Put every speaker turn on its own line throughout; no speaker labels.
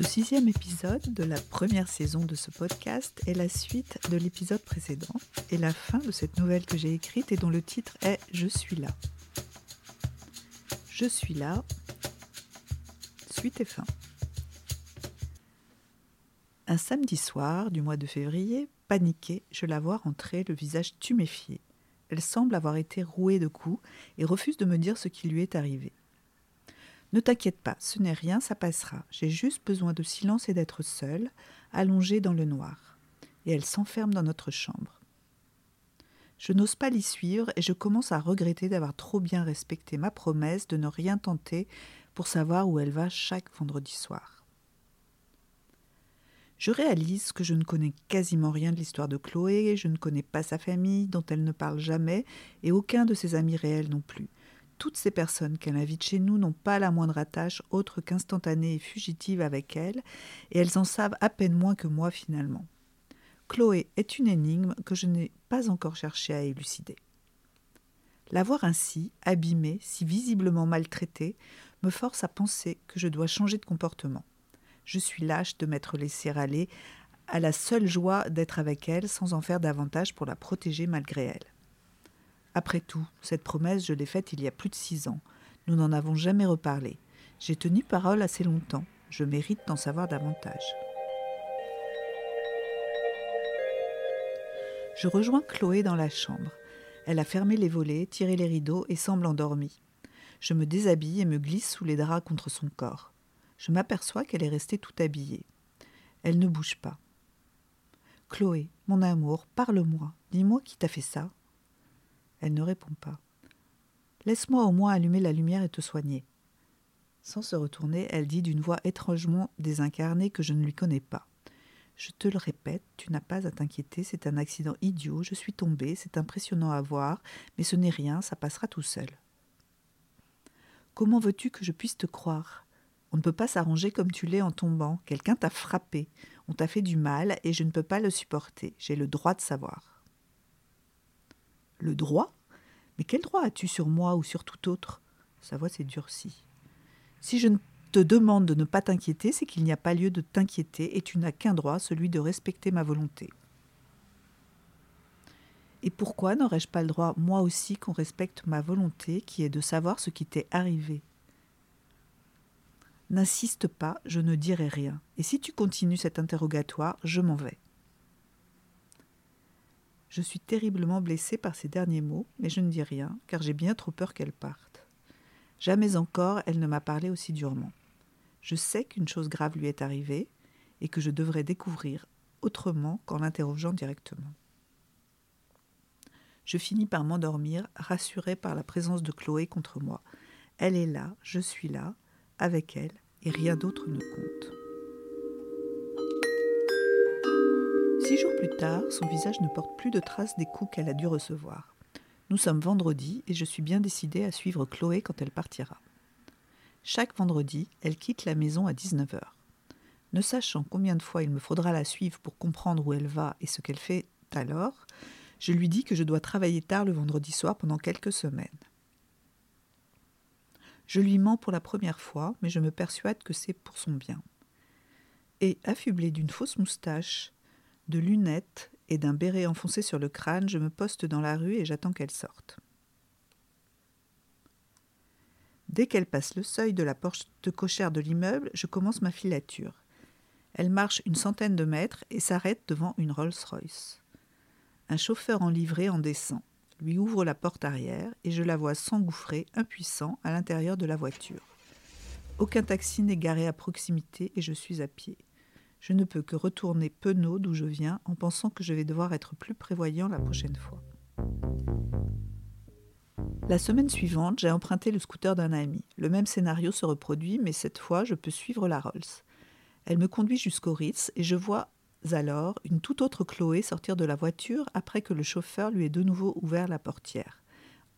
Ce sixième épisode de la première saison de ce podcast est la suite de l'épisode précédent et la fin de cette nouvelle que j'ai écrite et dont le titre est Je suis là. Je suis là, suite et fin. Un samedi soir du mois de février, paniquée, je la vois rentrer, le visage tuméfié. Elle semble avoir été rouée de coups et refuse de me dire ce qui lui est arrivé. Ne t'inquiète pas, ce n'est rien, ça passera. J'ai juste besoin de silence et d'être seule, allongée dans le noir. Et elle s'enferme dans notre chambre. Je n'ose pas l'y suivre et je commence à regretter d'avoir trop bien respecté ma promesse de ne rien tenter pour savoir où elle va chaque vendredi soir. Je réalise que je ne connais quasiment rien de l'histoire de Chloé, je ne connais pas sa famille, dont elle ne parle jamais, et aucun de ses amis réels non plus toutes ces personnes qu'elle invite chez nous n'ont pas la moindre attache autre qu'instantanée et fugitive avec elle, et elles en savent à peine moins que moi finalement. Chloé est une énigme que je n'ai pas encore cherché à élucider. La voir ainsi, abîmée, si visiblement maltraitée, me force à penser que je dois changer de comportement. Je suis lâche de m'être laissée aller à la seule joie d'être avec elle sans en faire davantage pour la protéger malgré elle. Après tout, cette promesse, je l'ai faite il y a plus de six ans. Nous n'en avons jamais reparlé. J'ai tenu parole assez longtemps. Je mérite d'en savoir davantage. Je rejoins Chloé dans la chambre. Elle a fermé les volets, tiré les rideaux et semble endormie. Je me déshabille et me glisse sous les draps contre son corps. Je m'aperçois qu'elle est restée tout habillée. Elle ne bouge pas. Chloé, mon amour, parle-moi. Dis-moi qui t'a fait ça. Elle ne répond pas. Laisse-moi au moins allumer la lumière et te soigner. Sans se retourner, elle dit d'une voix étrangement désincarnée que je ne lui connais pas. Je te le répète, tu n'as pas à t'inquiéter, c'est un accident idiot, je suis tombée, c'est impressionnant à voir, mais ce n'est rien, ça passera tout seul. Comment veux-tu que je puisse te croire? On ne peut pas s'arranger comme tu l'es en tombant, quelqu'un t'a frappé, on t'a fait du mal, et je ne peux pas le supporter, j'ai le droit de savoir. Le droit Mais quel droit as-tu sur moi ou sur tout autre? Sa voix s'est durcie. Si je te demande de ne pas t'inquiéter, c'est qu'il n'y a pas lieu de t'inquiéter et tu n'as qu'un droit, celui de respecter ma volonté. Et pourquoi n'aurais-je pas le droit, moi aussi, qu'on respecte ma volonté, qui est de savoir ce qui t'est arrivé? N'insiste pas, je ne dirai rien. Et si tu continues cet interrogatoire, je m'en vais. Je suis terriblement blessée par ces derniers mots, mais je ne dis rien, car j'ai bien trop peur qu'elle parte. Jamais encore elle ne m'a parlé aussi durement. Je sais qu'une chose grave lui est arrivée, et que je devrais découvrir autrement qu'en l'interrogeant directement. Je finis par m'endormir, rassurée par la présence de Chloé contre moi. Elle est là, je suis là, avec elle, et rien d'autre ne compte. Six jours plus tard, son visage ne porte plus de traces des coups qu'elle a dû recevoir. Nous sommes vendredi et je suis bien décidée à suivre Chloé quand elle partira. Chaque vendredi, elle quitte la maison à 19h. Ne sachant combien de fois il me faudra la suivre pour comprendre où elle va et ce qu'elle fait alors, je lui dis que je dois travailler tard le vendredi soir pendant quelques semaines. Je lui mens pour la première fois, mais je me persuade que c'est pour son bien. Et, affublée d'une fausse moustache, de lunettes et d'un béret enfoncé sur le crâne, je me poste dans la rue et j'attends qu'elle sorte. Dès qu'elle passe le seuil de la porte cochère de l'immeuble, je commence ma filature. Elle marche une centaine de mètres et s'arrête devant une Rolls-Royce. Un chauffeur en livrée en descend, lui ouvre la porte arrière et je la vois s'engouffrer, impuissant, à l'intérieur de la voiture. Aucun taxi n'est garé à proximité et je suis à pied je ne peux que retourner penaud d'où je viens en pensant que je vais devoir être plus prévoyant la prochaine fois. La semaine suivante, j'ai emprunté le scooter d'un ami. Le même scénario se reproduit, mais cette fois, je peux suivre la Rolls. Elle me conduit jusqu'au Ritz et je vois alors une toute autre Chloé sortir de la voiture après que le chauffeur lui ait de nouveau ouvert la portière.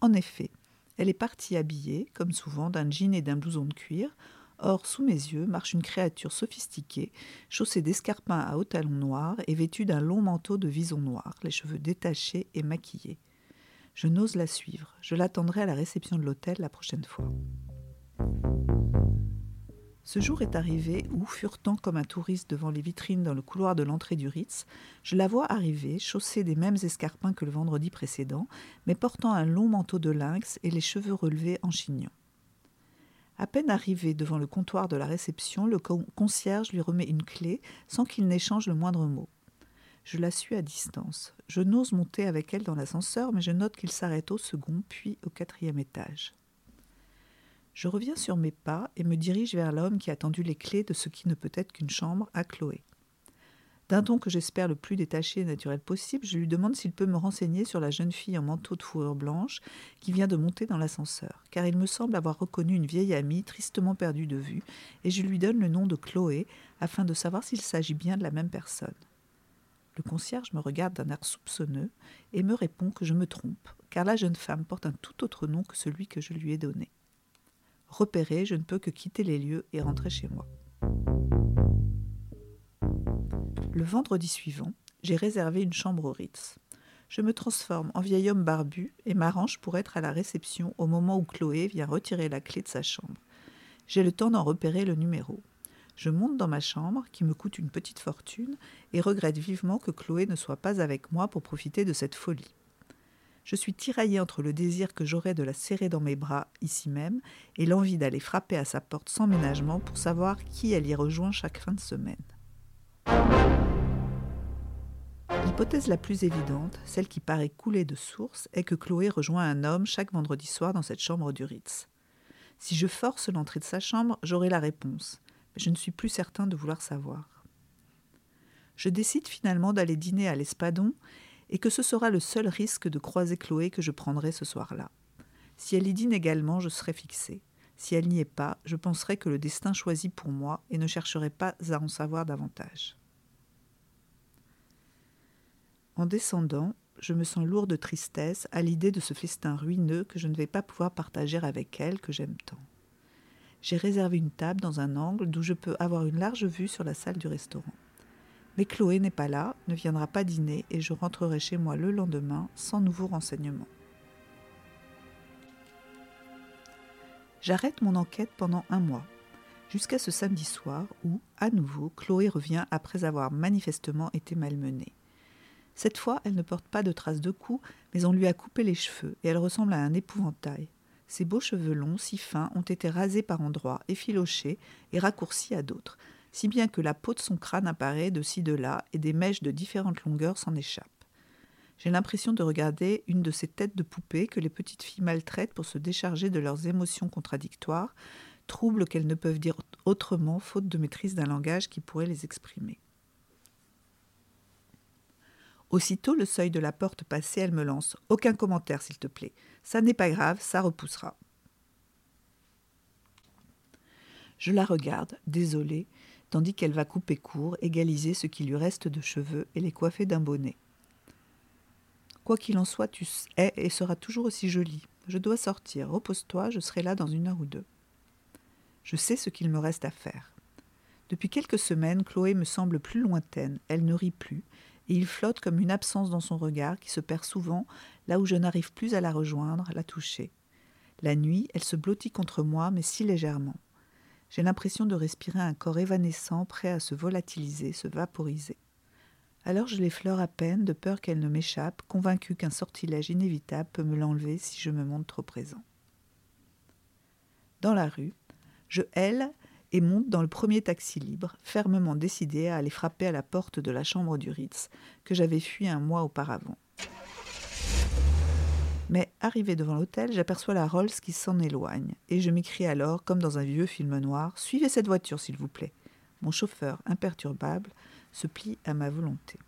En effet, elle est partie habillée, comme souvent, d'un jean et d'un blouson de cuir, Or, sous mes yeux marche une créature sophistiquée, chaussée d'escarpins à hauts talons noirs et vêtue d'un long manteau de vison noir, les cheveux détachés et maquillés. Je n'ose la suivre. Je l'attendrai à la réception de l'hôtel la prochaine fois. Ce jour est arrivé où, furetant comme un touriste devant les vitrines dans le couloir de l'entrée du Ritz, je la vois arriver, chaussée des mêmes escarpins que le vendredi précédent, mais portant un long manteau de lynx et les cheveux relevés en chignon. À peine arrivée devant le comptoir de la réception, le concierge lui remet une clé sans qu'il n'échange le moindre mot. Je la suis à distance. Je n'ose monter avec elle dans l'ascenseur, mais je note qu'il s'arrête au second, puis au quatrième étage. Je reviens sur mes pas et me dirige vers l'homme qui a tendu les clés de ce qui ne peut être qu'une chambre à Chloé. D'un ton que j'espère le plus détaché et naturel possible, je lui demande s'il peut me renseigner sur la jeune fille en manteau de fourrure blanche qui vient de monter dans l'ascenseur, car il me semble avoir reconnu une vieille amie tristement perdue de vue, et je lui donne le nom de Chloé afin de savoir s'il s'agit bien de la même personne. Le concierge me regarde d'un air soupçonneux et me répond que je me trompe, car la jeune femme porte un tout autre nom que celui que je lui ai donné. Repéré, je ne peux que quitter les lieux et rentrer chez moi. Le vendredi suivant, j'ai réservé une chambre au Ritz. Je me transforme en vieil homme barbu et m'arrange pour être à la réception au moment où Chloé vient retirer la clé de sa chambre. J'ai le temps d'en repérer le numéro. Je monte dans ma chambre, qui me coûte une petite fortune, et regrette vivement que Chloé ne soit pas avec moi pour profiter de cette folie. Je suis tiraillée entre le désir que j'aurais de la serrer dans mes bras, ici même, et l'envie d'aller frapper à sa porte sans ménagement pour savoir qui elle y rejoint chaque fin de semaine. L'hypothèse la plus évidente, celle qui paraît couler de source, est que Chloé rejoint un homme chaque vendredi soir dans cette chambre du Ritz. Si je force l'entrée de sa chambre, j'aurai la réponse, mais je ne suis plus certain de vouloir savoir. Je décide finalement d'aller dîner à l'Espadon et que ce sera le seul risque de croiser Chloé que je prendrai ce soir-là. Si elle y dîne également, je serai fixée. Si elle n'y est pas, je penserai que le destin choisit pour moi et ne chercherai pas à en savoir davantage. En descendant, je me sens lourd de tristesse à l'idée de ce festin ruineux que je ne vais pas pouvoir partager avec elle que j'aime tant. J'ai réservé une table dans un angle d'où je peux avoir une large vue sur la salle du restaurant. Mais Chloé n'est pas là, ne viendra pas dîner et je rentrerai chez moi le lendemain sans nouveaux renseignements. J'arrête mon enquête pendant un mois, jusqu'à ce samedi soir où, à nouveau, Chloé revient après avoir manifestement été malmenée. Cette fois, elle ne porte pas de traces de coups, mais on lui a coupé les cheveux et elle ressemble à un épouvantail. Ses beaux cheveux longs, si fins, ont été rasés par endroits, effilochés et raccourcis à d'autres, si bien que la peau de son crâne apparaît de ci de là et des mèches de différentes longueurs s'en échappent. J'ai l'impression de regarder une de ces têtes de poupée que les petites filles maltraitent pour se décharger de leurs émotions contradictoires, troubles qu'elles ne peuvent dire autrement faute de maîtrise d'un langage qui pourrait les exprimer. Aussitôt le seuil de la porte passé, elle me lance Aucun commentaire, s'il te plaît. Ça n'est pas grave, ça repoussera. Je la regarde, désolée, tandis qu'elle va couper court, égaliser ce qui lui reste de cheveux et les coiffer d'un bonnet. Quoi qu'il en soit, tu es et seras toujours aussi jolie. Je dois sortir. Repose-toi, je serai là dans une heure ou deux. Je sais ce qu'il me reste à faire. Depuis quelques semaines, Chloé me semble plus lointaine, elle ne rit plus, et il flotte comme une absence dans son regard qui se perd souvent là où je n'arrive plus à la rejoindre, la toucher. La nuit, elle se blottit contre moi, mais si légèrement. J'ai l'impression de respirer un corps évanescent prêt à se volatiliser, se vaporiser. Alors je l'effleure à peine de peur qu'elle ne m'échappe, convaincue qu'un sortilège inévitable peut me l'enlever si je me montre trop présent. Dans la rue, je hèle et monte dans le premier taxi libre, fermement décidé à aller frapper à la porte de la chambre du Ritz, que j'avais fui un mois auparavant. Mais arrivé devant l'hôtel, j'aperçois la Rolls qui s'en éloigne, et je m'écris alors, comme dans un vieux film noir, Suivez cette voiture, s'il vous plaît. Mon chauffeur, imperturbable, se plie à ma volonté.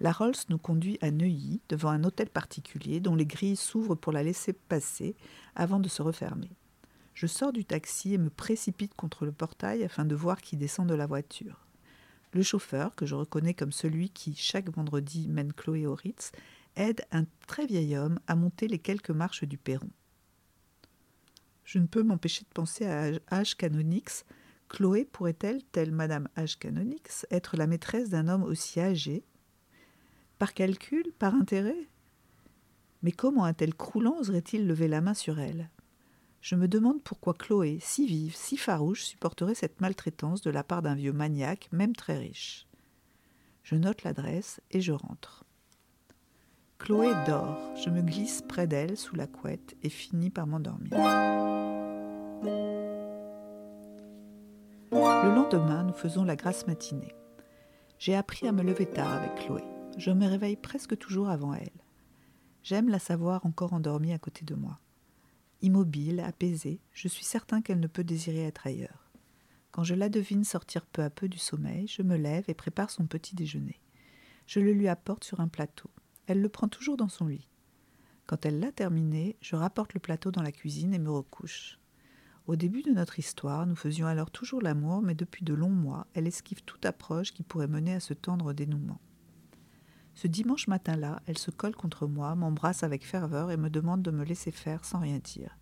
La Rolls nous conduit à Neuilly, devant un hôtel particulier dont les grilles s'ouvrent pour la laisser passer avant de se refermer. Je sors du taxi et me précipite contre le portail afin de voir qui descend de la voiture. Le chauffeur, que je reconnais comme celui qui, chaque vendredi, mène Chloé au Ritz, aide un très vieil homme à monter les quelques marches du perron. Je ne peux m'empêcher de penser à H. Canonix. Chloé pourrait-elle, telle Madame H. Canonix, être la maîtresse d'un homme aussi âgé? Par calcul? Par intérêt? Mais comment un tel croulant oserait-il lever la main sur elle? Je me demande pourquoi Chloé, si vive, si farouche, supporterait cette maltraitance de la part d'un vieux maniaque, même très riche. Je note l'adresse et je rentre. Chloé dort. Je me glisse près d'elle sous la couette et finis par m'endormir. Le lendemain, nous faisons la grasse matinée. J'ai appris à me lever tard avec Chloé. Je me réveille presque toujours avant elle. J'aime la savoir encore endormie à côté de moi. Immobile, apaisée, je suis certain qu'elle ne peut désirer être ailleurs. Quand je la devine sortir peu à peu du sommeil, je me lève et prépare son petit déjeuner. Je le lui apporte sur un plateau. Elle le prend toujours dans son lit. Quand elle l'a terminé, je rapporte le plateau dans la cuisine et me recouche. Au début de notre histoire, nous faisions alors toujours l'amour, mais depuis de longs mois, elle esquive toute approche qui pourrait mener à ce tendre dénouement. Ce dimanche matin-là, elle se colle contre moi, m'embrasse avec ferveur et me demande de me laisser faire sans rien dire.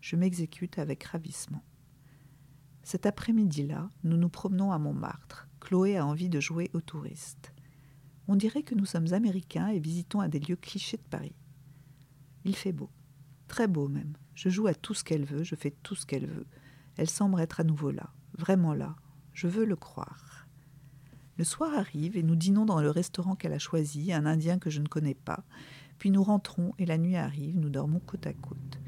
Je m'exécute avec ravissement. Cet après-midi-là, nous nous promenons à Montmartre. Chloé a envie de jouer aux touristes. On dirait que nous sommes américains et visitons un des lieux clichés de Paris. Il fait beau, très beau même. Je joue à tout ce qu'elle veut, je fais tout ce qu'elle veut. Elle semble être à nouveau là, vraiment là. Je veux le croire. Le soir arrive et nous dînons dans le restaurant qu'elle a choisi, un Indien que je ne connais pas. Puis nous rentrons et la nuit arrive, nous dormons côte à côte.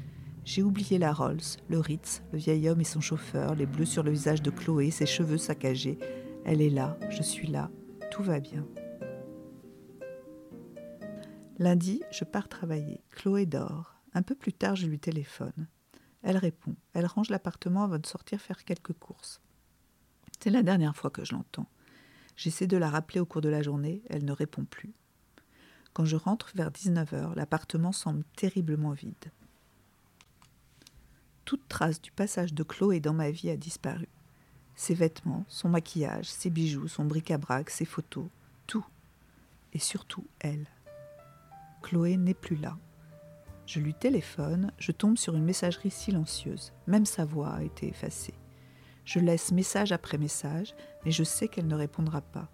J'ai oublié la Rolls, le Ritz, le vieil homme et son chauffeur, les bleus sur le visage de Chloé, ses cheveux saccagés. Elle est là, je suis là, tout va bien. Lundi, je pars travailler. Chloé dort. Un peu plus tard, je lui téléphone. Elle répond. Elle range l'appartement avant de sortir faire quelques courses. C'est la dernière fois que je l'entends. J'essaie de la rappeler au cours de la journée, elle ne répond plus. Quand je rentre vers 19h, l'appartement semble terriblement vide. Toute trace du passage de Chloé dans ma vie a disparu. Ses vêtements, son maquillage, ses bijoux, son bric-à-brac, ses photos, tout. Et surtout elle. Chloé n'est plus là. Je lui téléphone, je tombe sur une messagerie silencieuse. Même sa voix a été effacée. Je laisse message après message, mais je sais qu'elle ne répondra pas.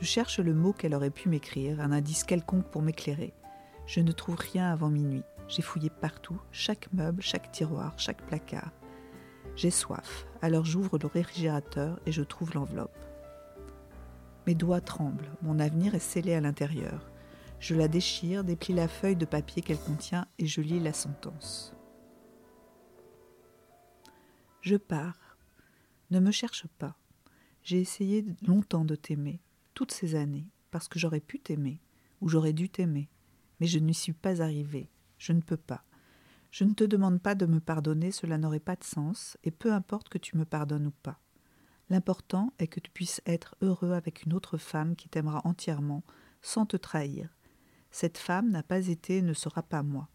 Je cherche le mot qu'elle aurait pu m'écrire, un indice quelconque pour m'éclairer. Je ne trouve rien avant minuit. J'ai fouillé partout, chaque meuble, chaque tiroir, chaque placard. J'ai soif, alors j'ouvre le réfrigérateur et je trouve l'enveloppe. Mes doigts tremblent, mon avenir est scellé à l'intérieur. Je la déchire, déplie la feuille de papier qu'elle contient et je lis la sentence. Je pars. Ne me cherche pas. J'ai essayé longtemps de t'aimer, toutes ces années, parce que j'aurais pu t'aimer, ou j'aurais dû t'aimer, mais je n'y suis pas arrivée. Je ne peux pas. Je ne te demande pas de me pardonner, cela n'aurait pas de sens, et peu importe que tu me pardonnes ou pas. L'important est que tu puisses être heureux avec une autre femme qui t'aimera entièrement, sans te trahir, cette femme n'a pas été et ne sera pas moi.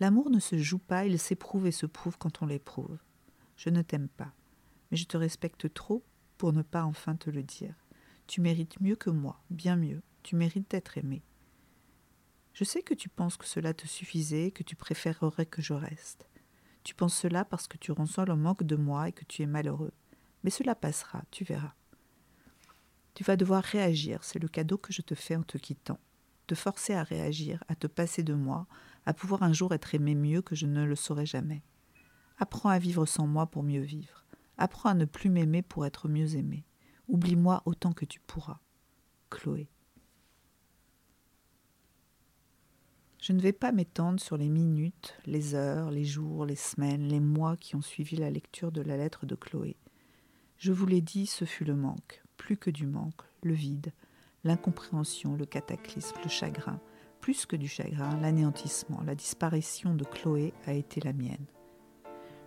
L'amour ne se joue pas, il s'éprouve et se prouve quand on l'éprouve. Je ne t'aime pas, mais je te respecte trop pour ne pas enfin te le dire. Tu mérites mieux que moi, bien mieux, tu mérites d'être aimé. Je sais que tu penses que cela te suffisait, que tu préférerais que je reste. Tu penses cela parce que tu ressens le manque de moi et que tu es malheureux. Mais cela passera, tu verras. Tu vas devoir réagir, c'est le cadeau que je te fais en te quittant te forcer à réagir, à te passer de moi, à pouvoir un jour être aimé mieux que je ne le saurais jamais. Apprends à vivre sans moi pour mieux vivre. Apprends à ne plus m'aimer pour être mieux aimé. Oublie-moi autant que tu pourras. Chloé. Je ne vais pas m'étendre sur les minutes, les heures, les jours, les semaines, les mois qui ont suivi la lecture de la lettre de Chloé. Je vous l'ai dit, ce fut le manque, plus que du manque, le vide, l'incompréhension, le cataclysme, le chagrin. Plus que du chagrin, l'anéantissement, la disparition de Chloé a été la mienne.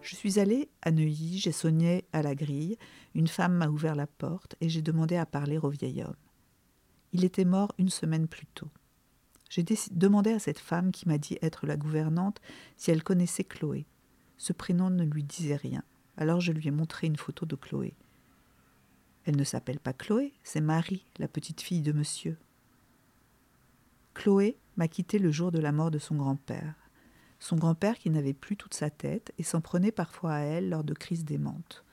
Je suis allée à Neuilly, j'ai sonné à la grille, une femme m'a ouvert la porte et j'ai demandé à parler au vieil homme. Il était mort une semaine plus tôt. J'ai demandé à cette femme qui m'a dit être la gouvernante si elle connaissait Chloé. Ce prénom ne lui disait rien. Alors je lui ai montré une photo de Chloé. Elle ne s'appelle pas Chloé, c'est Marie, la petite fille de monsieur. Chloé m'a quitté le jour de la mort de son grand-père. Son grand-père qui n'avait plus toute sa tête et s'en prenait parfois à elle lors de crises démentes.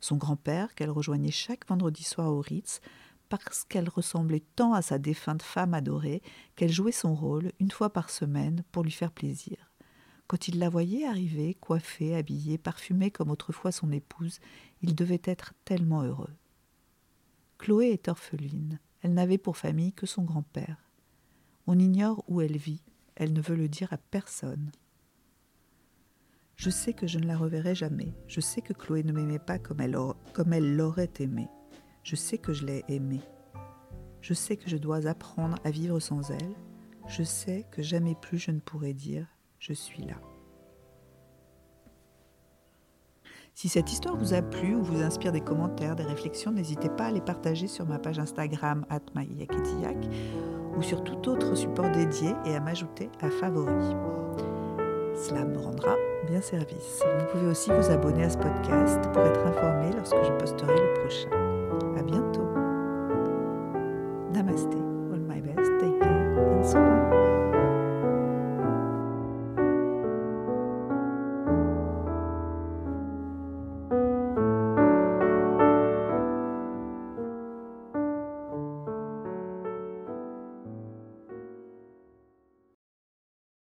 Son grand-père qu'elle rejoignait chaque vendredi soir au Ritz parce qu'elle ressemblait tant à sa défunte femme adorée qu'elle jouait son rôle une fois par semaine pour lui faire plaisir. Quand il la voyait arriver, coiffée, habillée, parfumée comme autrefois son épouse, il devait être tellement heureux. Chloé est orpheline. Elle n'avait pour famille que son grand-père. On ignore où elle vit. Elle ne veut le dire à personne. Je sais que je ne la reverrai jamais. Je sais que Chloé ne m'aimait pas comme elle, l'aurait aimé. Je sais que je l'ai aimée. Je sais que je dois apprendre à vivre sans elle. Je sais que jamais plus je ne pourrai dire je suis là. Si cette histoire vous a plu ou vous inspire des commentaires, des réflexions, n'hésitez pas à les partager sur ma page Instagram @maïaketiyak ou sur tout autre support dédié et à m'ajouter à favoris. Cela me rendra bien service. Vous pouvez aussi vous abonner à ce podcast pour être informé lorsque je posterai le prochain. À bientôt. Namaste. All my best. Take care and so.